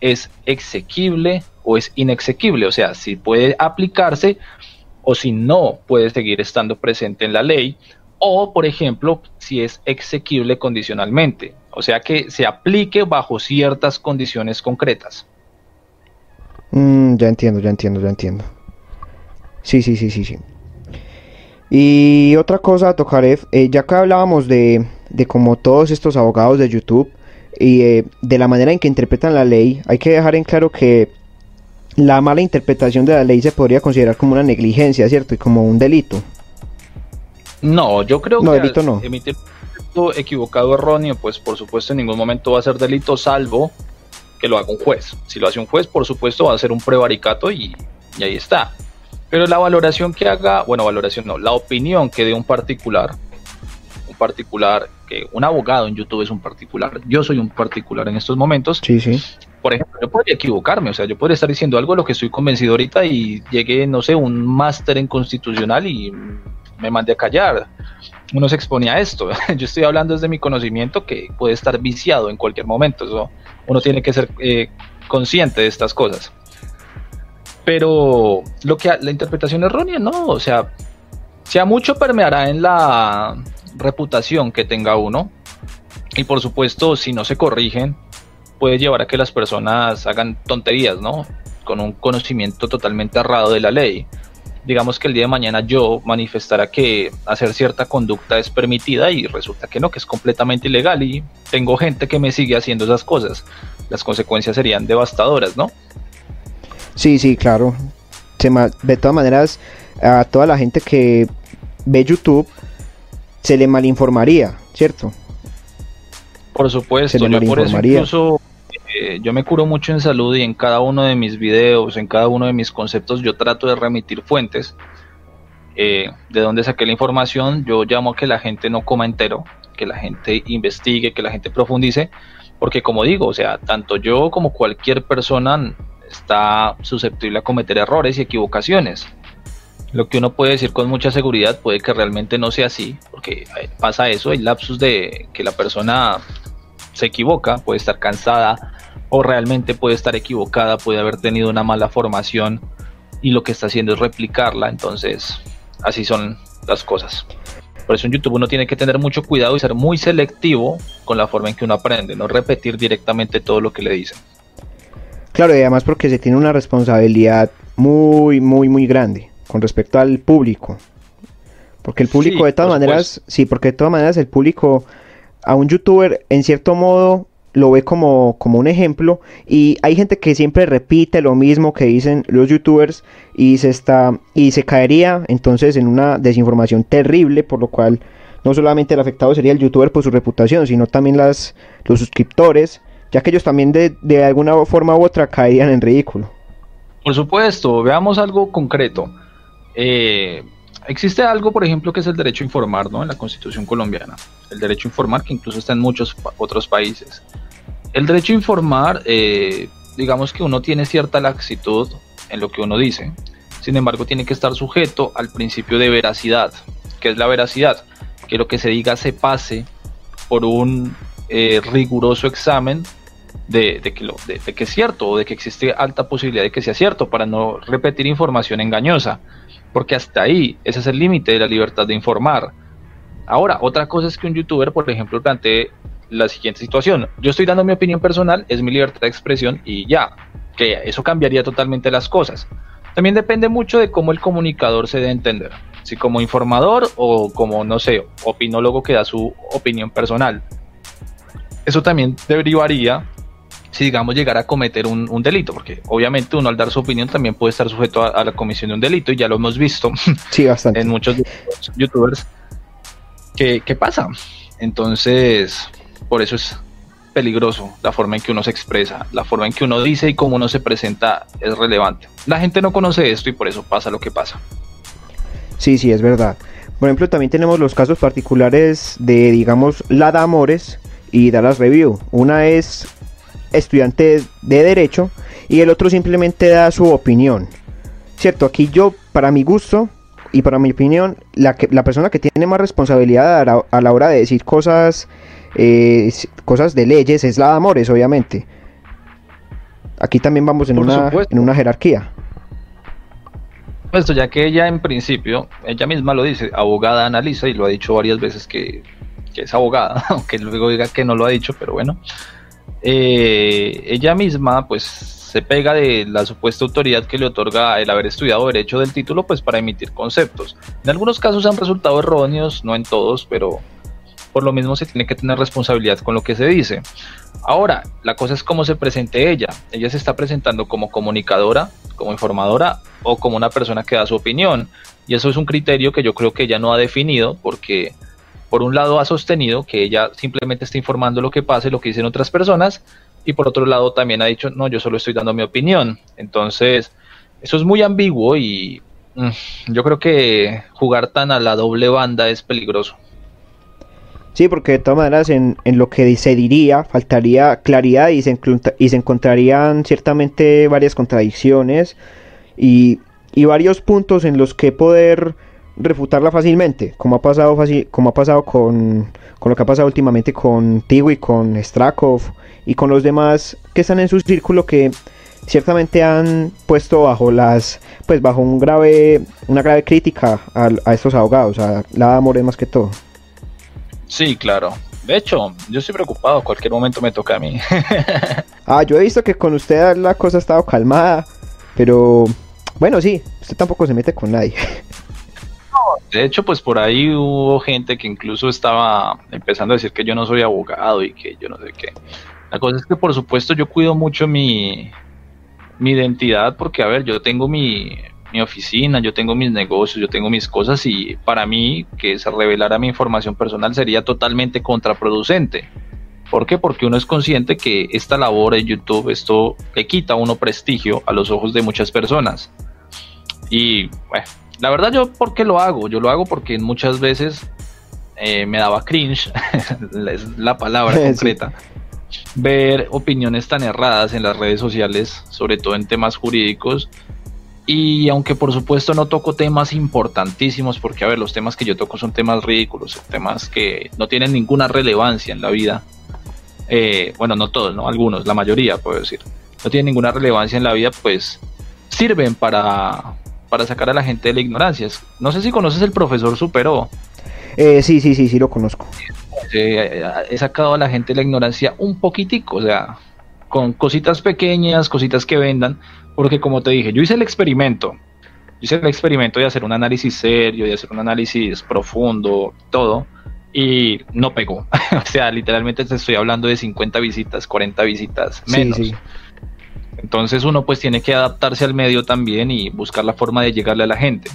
es exequible o es inexequible, o sea, si puede aplicarse o si no puede seguir estando presente en la ley, o por ejemplo, si es exequible condicionalmente, o sea, que se aplique bajo ciertas condiciones concretas. Mm, ya entiendo, ya entiendo, ya entiendo. Sí, sí, sí, sí, sí. Y otra cosa, Tokarev, eh, ya que hablábamos de, de como todos estos abogados de YouTube y eh, de la manera en que interpretan la ley, hay que dejar en claro que la mala interpretación de la ley se podría considerar como una negligencia, ¿cierto? Y como un delito. No, yo creo que delito no. emitir un equivocado erróneo, pues por supuesto en ningún momento va a ser delito, salvo que lo haga un juez. Si lo hace un juez, por supuesto va a ser un prevaricato y y ahí está. Pero la valoración que haga, bueno, valoración no, la opinión que dé un particular, particular, que un abogado en YouTube es un particular, yo soy un particular en estos momentos. Sí, sí. Por ejemplo, yo podría equivocarme, o sea, yo podría estar diciendo algo de lo que estoy convencido ahorita y llegue, no sé, un máster en constitucional y me mandé a callar. Uno se exponía a esto. Yo estoy hablando desde mi conocimiento que puede estar viciado en cualquier momento. Eso, uno tiene que ser eh, consciente de estas cosas pero lo que la interpretación errónea no, o sea, sea mucho permeará en la reputación que tenga uno y por supuesto si no se corrigen puede llevar a que las personas hagan tonterías, ¿no? Con un conocimiento totalmente errado de la ley. Digamos que el día de mañana yo manifestara que hacer cierta conducta es permitida y resulta que no, que es completamente ilegal y tengo gente que me sigue haciendo esas cosas. Las consecuencias serían devastadoras, ¿no? Sí, sí, claro. de todas maneras, a toda la gente que ve YouTube se le malinformaría, ¿cierto? Por supuesto, yo por eso incluso eh, yo me curo mucho en salud y en cada uno de mis videos, en cada uno de mis conceptos, yo trato de remitir fuentes. Eh, de dónde saqué la información, yo llamo a que la gente no coma entero, que la gente investigue, que la gente profundice, porque como digo, o sea, tanto yo como cualquier persona está susceptible a cometer errores y equivocaciones. Lo que uno puede decir con mucha seguridad puede que realmente no sea así, porque pasa eso, hay lapsus de que la persona se equivoca, puede estar cansada o realmente puede estar equivocada, puede haber tenido una mala formación y lo que está haciendo es replicarla, entonces así son las cosas. Por eso en YouTube uno tiene que tener mucho cuidado y ser muy selectivo con la forma en que uno aprende, no repetir directamente todo lo que le dicen. Claro, y además porque se tiene una responsabilidad muy, muy, muy grande con respecto al público. Porque el público de todas maneras, sí, porque de todas maneras el público a un youtuber en cierto modo lo ve como, como un ejemplo y hay gente que siempre repite lo mismo que dicen los youtubers y se está y se caería entonces en una desinformación terrible por lo cual no solamente el afectado sería el youtuber por su reputación sino también las los suscriptores ya que ellos también de, alguna forma u otra caerían en ridículo. Por supuesto, veamos algo concreto. Eh, existe algo, por ejemplo, que es el derecho a informar, ¿no? En la Constitución colombiana. El derecho a informar, que incluso está en muchos otros países. El derecho a informar, eh, digamos que uno tiene cierta laxitud en lo que uno dice. Sin embargo, tiene que estar sujeto al principio de veracidad. ¿Qué es la veracidad? Que lo que se diga se pase por un eh, riguroso examen de, que lo, de, que es cierto o de que existe alta posibilidad de que sea cierto para no repetir información engañosa, porque hasta ahí ese es el límite de la libertad de informar. Ahora, otra cosa es que un youtuber, por ejemplo, plantee la siguiente situación. Yo estoy dando mi opinión personal, es mi libertad de expresión y ya, que eso cambiaría totalmente las cosas. También depende mucho de cómo el comunicador se dé a entender, si como informador o como, no sé, opinólogo que da su opinión personal. Eso también derivaría si digamos llegar a cometer un, delito, porque obviamente uno al dar su opinión también puede estar sujeto a, la comisión de un delito y ya lo hemos visto sí, bastante. en muchos youtubers que, pasa. Entonces, por eso es peligroso la forma en que uno se expresa, la forma en que uno dice y cómo uno se presenta es relevante. La gente no conoce esto y por eso pasa lo que pasa. Sí, sí, es verdad. Por ejemplo, también tenemos los casos particulares de, digamos, Lada Amores y Dallas Review. Una es estudiante de derecho y el otro simplemente da su opinión. Cierto, aquí yo, para mi gusto y para mi opinión, la, que, la persona que tiene más responsabilidad a la, hora de decir cosas, eh, cosas de leyes es la de Amores, obviamente. Aquí también vamos en, una, en una jerarquía. Esto ya que ella en principio, ella misma lo dice, abogada analiza y lo ha dicho varias veces que, que es abogada, aunque luego diga que no lo ha dicho, pero bueno. Eh, ella misma pues se pega de la supuesta autoridad que le otorga el haber estudiado derecho del título pues para emitir conceptos. En algunos casos han resultado erróneos, no en todos, pero por lo mismo se tiene que tener responsabilidad con lo que se dice. Ahora, la cosa es cómo se presente ella. Ella se está presentando como comunicadora, como informadora o como una persona que da su opinión. Y eso es un criterio que yo creo que ella no ha definido porque por un lado ha sostenido que ella simplemente está informando lo que pasa y lo que dicen otras personas, y por otro lado también ha dicho, no, yo solo estoy dando mi opinión. Entonces, eso es muy ambiguo y mm, yo creo que jugar tan a la doble banda es peligroso. Sí, porque de todas maneras en, lo que se diría faltaría claridad y se, y se encontrarían ciertamente varias contradicciones y, varios puntos en los que poder refutarla fácilmente, como ha pasado, como ha pasado con, con lo que ha pasado últimamente con y con Strakov y con los demás que están en su círculo que ciertamente han puesto bajo las pues bajo un grave una grave crítica a, a estos abogados a la Amore más que todo Sí, claro. De hecho, yo estoy preocupado, cualquier momento me toca a mí. ah, yo he visto que con usted la cosa ha estado calmada, pero bueno, sí, usted tampoco se mete con nadie. de hecho, pues por ahí hubo gente que incluso estaba empezando a decir que yo no soy abogado y que yo no sé qué. La cosa es que por supuesto yo cuido mucho mi, mi identidad porque, a ver, yo tengo mi, mi oficina, yo tengo mis negocios, yo tengo mis cosas y para mí que se revelara mi información personal sería totalmente contraproducente. ¿Por qué? Porque uno es consciente que esta labor en YouTube, esto le quita a uno prestigio a los ojos de muchas personas. Y bueno, la verdad yo, ¿por qué lo hago? Yo lo hago porque muchas veces eh, me daba cringe, es la palabra concreta, ver opiniones tan erradas en las redes sociales, sobre todo en temas jurídicos, y aunque por supuesto no toco temas importantísimos, porque a ver, los temas que yo toco son temas ridículos, temas que no tienen ninguna relevancia en la vida. Eh, bueno, no todos, ¿no? Algunos, la mayoría, puedo decir. No tienen ninguna relevancia en la vida, pues sirven para, para sacar a la gente de la ignorancia. No sé si conoces el profesor Supero. Eh, sí, sí, sí, sí, lo conozco. Eh, he sacado a la gente de la ignorancia un poquitico, o sea, con cositas pequeñas, cositas que vendan, porque como te dije, yo hice el experimento. Yo hice el experimento de hacer un análisis serio, de hacer un análisis profundo, todo, y no pegó. o sea, literalmente te estoy hablando de 50 visitas, 40 visitas, menos. Entonces uno pues tiene que adaptarse al medio también y buscar la forma de llegarle a la gente.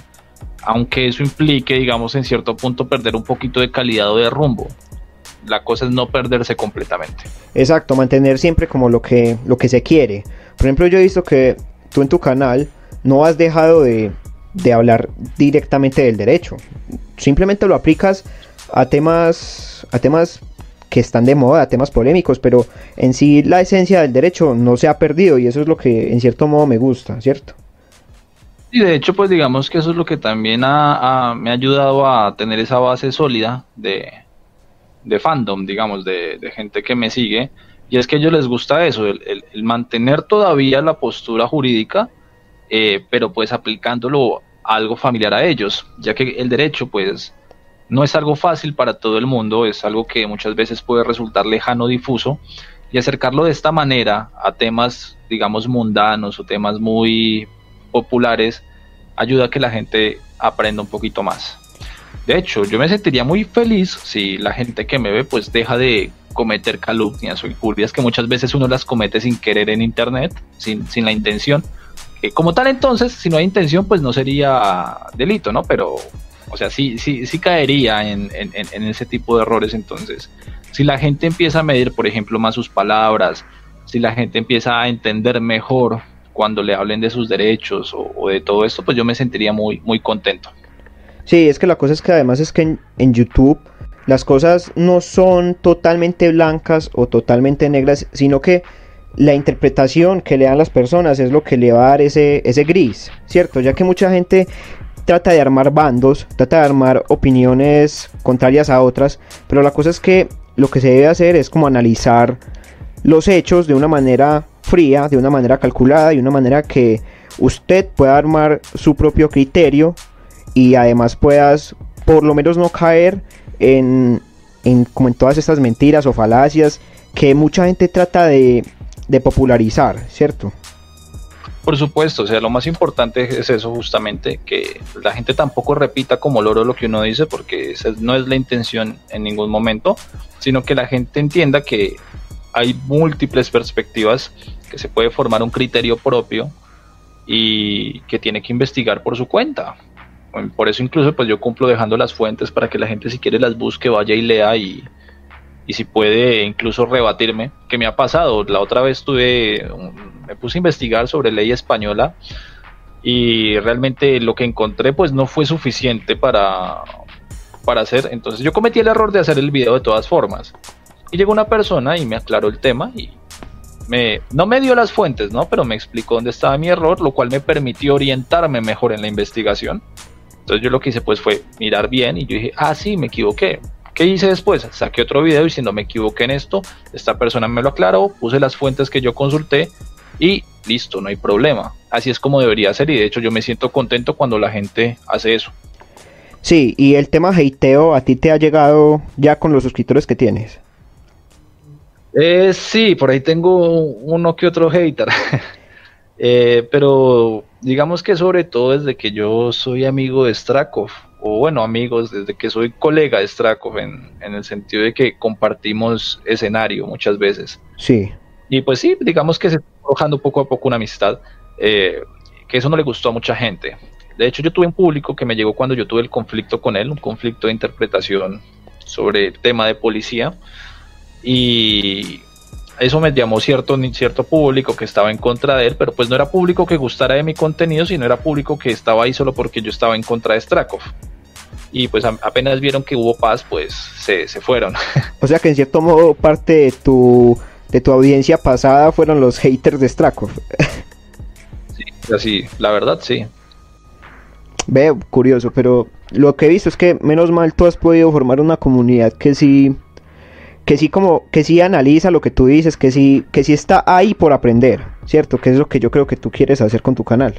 Aunque eso implique, digamos, en cierto punto perder un poquito de calidad o de rumbo. La cosa es no perderse completamente. Exacto, mantener siempre como lo que, lo que se quiere. Por ejemplo, yo he visto que tú en tu canal no has dejado de, hablar directamente del derecho. Simplemente lo aplicas a temas, a temas que están de moda, temas polémicos, pero en sí la esencia del derecho no se ha perdido y eso es lo que en cierto modo me gusta, ¿cierto? Y de hecho, pues digamos que eso es lo que también me ha ayudado a tener esa base sólida de, fandom, digamos, de, gente que me sigue y es que a ellos les gusta eso, el, mantener todavía la postura jurídica, eh, pero pues aplicándolo algo familiar a ellos, ya que el derecho pues no es algo fácil para todo el mundo, es algo que muchas veces puede resultar lejano, difuso, y acercarlo de esta manera a temas, digamos, mundanos o temas muy populares, ayuda a que la gente aprenda un poquito más. De hecho, yo me sentiría muy feliz si la gente que me ve pues deja de cometer calumnias o injurias que muchas veces uno las comete sin querer en internet, sin, sin la intención. Como tal entonces, si no hay intención, pues no sería delito, ¿no? Pero, o sea, sí, sí, sí caería en, ese tipo de errores entonces. Si la gente empieza a medir, por ejemplo, más sus palabras, si la gente empieza a entender mejor cuando le hablen de sus derechos o, de todo esto, pues yo me sentiría muy, muy contento. Sí, es que la cosa es que además es que en, en YouTube las cosas no son totalmente blancas o totalmente negras, sino que la interpretación que le dan las personas es lo que le va a dar ese, ese gris, ¿cierto? Ya que mucha gente trata de armar bandos, trata de armar opiniones contrarias a otras, pero la cosa es que lo que se debe hacer es como analizar los hechos de una manera fría, de una manera calculada, de una manera que usted pueda armar su propio criterio y además puedas por lo menos no caer en, como en todas estas mentiras o falacias que mucha gente trata de, popularizar, ¿cierto? Por supuesto, o sea, lo más importante es eso justamente, que la gente tampoco repita como loro lo que uno dice, porque esa no es la intención en ningún momento, sino que la gente entienda que hay múltiples perspectivas, que se puede formar un criterio propio y que tiene que investigar por su cuenta. Por eso incluso pues yo cumplo dejando las fuentes para que la gente si quiere las busque, vaya y lea y, y si puede incluso rebatirme, que me ha pasado. La otra vez tuve, me puse a investigar sobre ley española y realmente lo que encontré pues no fue suficiente para, para hacer. Entonces yo cometí el error de hacer el video de todas formas. Y llegó una persona y me aclaró el tema y me, no me dio las fuentes, ¿no? Pero me explicó dónde estaba mi error, lo cual me permitió orientarme mejor en la investigación. Entonces yo lo que hice pues fue mirar bien y yo dije, ah, sí, me equivoqué. ¿Qué hice después? Saqué otro video diciendo me equivoqué en esto, esta persona me lo aclaró, puse las fuentes que yo consulté y listo, no hay problema. Así es como debería ser y de hecho yo me siento contento cuando la gente hace eso. Sí, y el tema hateo a ti te ha llegado ya con los suscriptores que tienes. Eh, sí, por ahí tengo uno que otro hater. Eh, pero digamos que sobre todo desde que yo soy amigo de Strakov, o bueno, amigos, desde que soy colega de Strakov, en, en el sentido de que compartimos escenario muchas veces. Sí. Y pues sí, digamos que se está forjando poco a poco una amistad, eh, que eso no le gustó a mucha gente. De hecho, yo tuve un público que me llegó cuando yo tuve el conflicto con él, un conflicto de interpretación sobre el tema de policía y eso me llamó cierto, cierto público que estaba en contra de él, pero pues no era público que gustara de mi contenido, sino era público que estaba ahí solo porque yo estaba en contra de Strakov. Y pues apenas vieron que hubo paz, pues se, fueron. O sea que en cierto modo parte de tu, de tu audiencia pasada fueron los haters de Strakov. Sí, así, la verdad sí. Ve, curioso, pero lo que he visto es que menos mal tú has podido formar una comunidad que sí que sí como que sí analiza lo que tú dices, que sí que sí está ahí por aprender, ¿cierto? Que es lo que yo creo que tú quieres hacer con tu canal.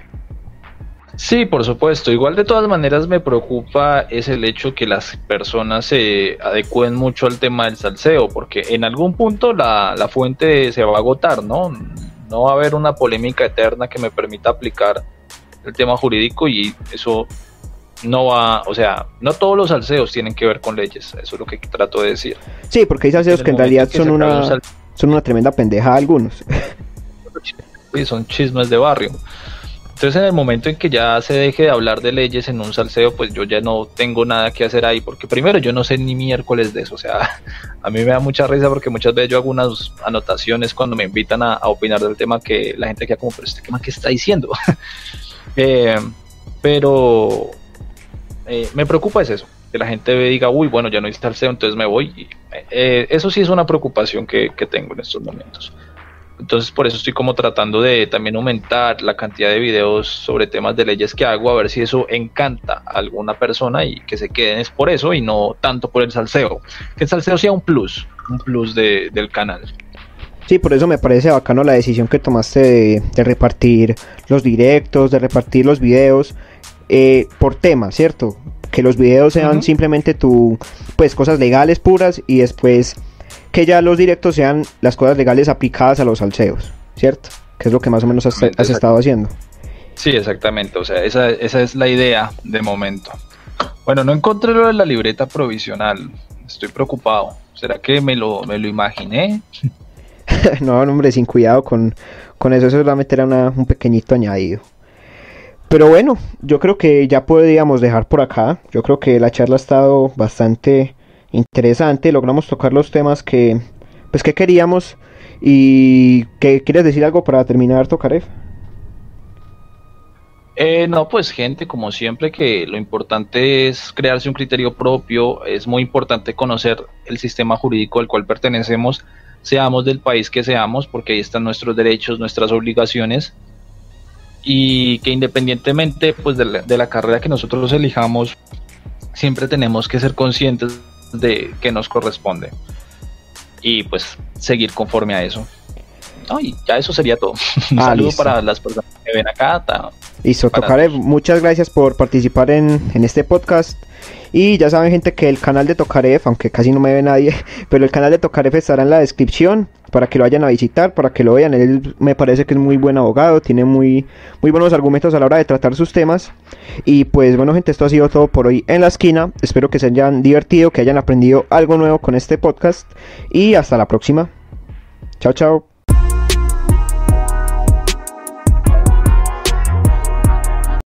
Sí, por supuesto. Igual de todas maneras me preocupa es el hecho que las personas se adecúen mucho al tema del salseo, porque en algún punto la, la fuente se va a agotar, ¿no? No va a haber una polémica eterna que me permita aplicar el tema jurídico y eso no va, o sea, no todos los salseos tienen que ver con leyes, eso es lo que trato de decir. Sí, porque hay salseos que en realidad son una, son una tremenda pendeja algunos. Sí, son chismes de barrio. Entonces en el momento en que ya se deje de hablar de leyes en un salseo, pues yo ya no tengo nada que hacer ahí, porque primero yo no sé ni miércoles de eso, o sea, a mí me da mucha risa porque muchas veces yo hago unas anotaciones cuando me invitan a, opinar del tema que la gente queda como, pero este tema que está diciendo. eh, pero eh, me preocupa es eso, que la gente diga, uy, bueno, ya no hice salseo, entonces me voy. Eh, eso sí es una preocupación que, tengo en estos momentos. Entonces por eso estoy como tratando de también aumentar la cantidad de videos sobre temas de leyes que hago, a ver si eso encanta a alguna persona y que se queden es por eso y no tanto por el salseo. Que el salseo sea un plus, un plus del canal. Sí, por eso me parece bacano la decisión que tomaste de, de repartir los directos, de repartir los videos eh, por tema, ¿cierto? Que los videos sean simplemente tu, pues cosas legales puras y después que ya los directos sean las cosas legales aplicadas a los salseos, ¿cierto? Que es lo que más o menos has, estado haciendo. Sí, exactamente, o sea, esa, esa es la idea de momento. Bueno, no encontré lo de la libreta provisional, estoy preocupado. ¿Será que me lo, me lo imaginé? no, hombre, sin cuidado con, con eso, eso solamente era un pequeñito añadido. Pero bueno, yo creo que ya podríamos dejar por acá. Yo creo que la charla ha estado bastante interesante. Logramos tocar los temas que, pues, que queríamos. ¿Y que quieres decir algo para terminar, Tokarev? Eh, no, pues gente, como siempre, que lo importante es crearse un criterio propio, es muy importante conocer el sistema jurídico al cual pertenecemos, seamos del país que seamos, porque ahí están nuestros derechos, nuestras obligaciones, y que independientemente pues de la, carrera que nosotros elijamos, siempre tenemos que ser conscientes de que nos corresponde y pues seguir conforme a eso. y ya eso sería todo. Un ah, saludo para las personas que ven acá. Listo, Tocarev, muchas gracias por participar en, en este podcast. Y ya saben gente que el canal de Tokarev, aunque casi no me ve nadie, pero el canal de Tokarev estará en la descripción para que lo vayan a visitar, para que lo vean. Él me parece que es muy buen abogado, tiene muy, muy buenos argumentos a la hora de tratar sus temas. Y pues bueno gente, esto ha sido todo por hoy en la esquina. Espero que se hayan divertido, que hayan aprendido algo nuevo con este podcast. Y hasta la próxima. Chao, chao.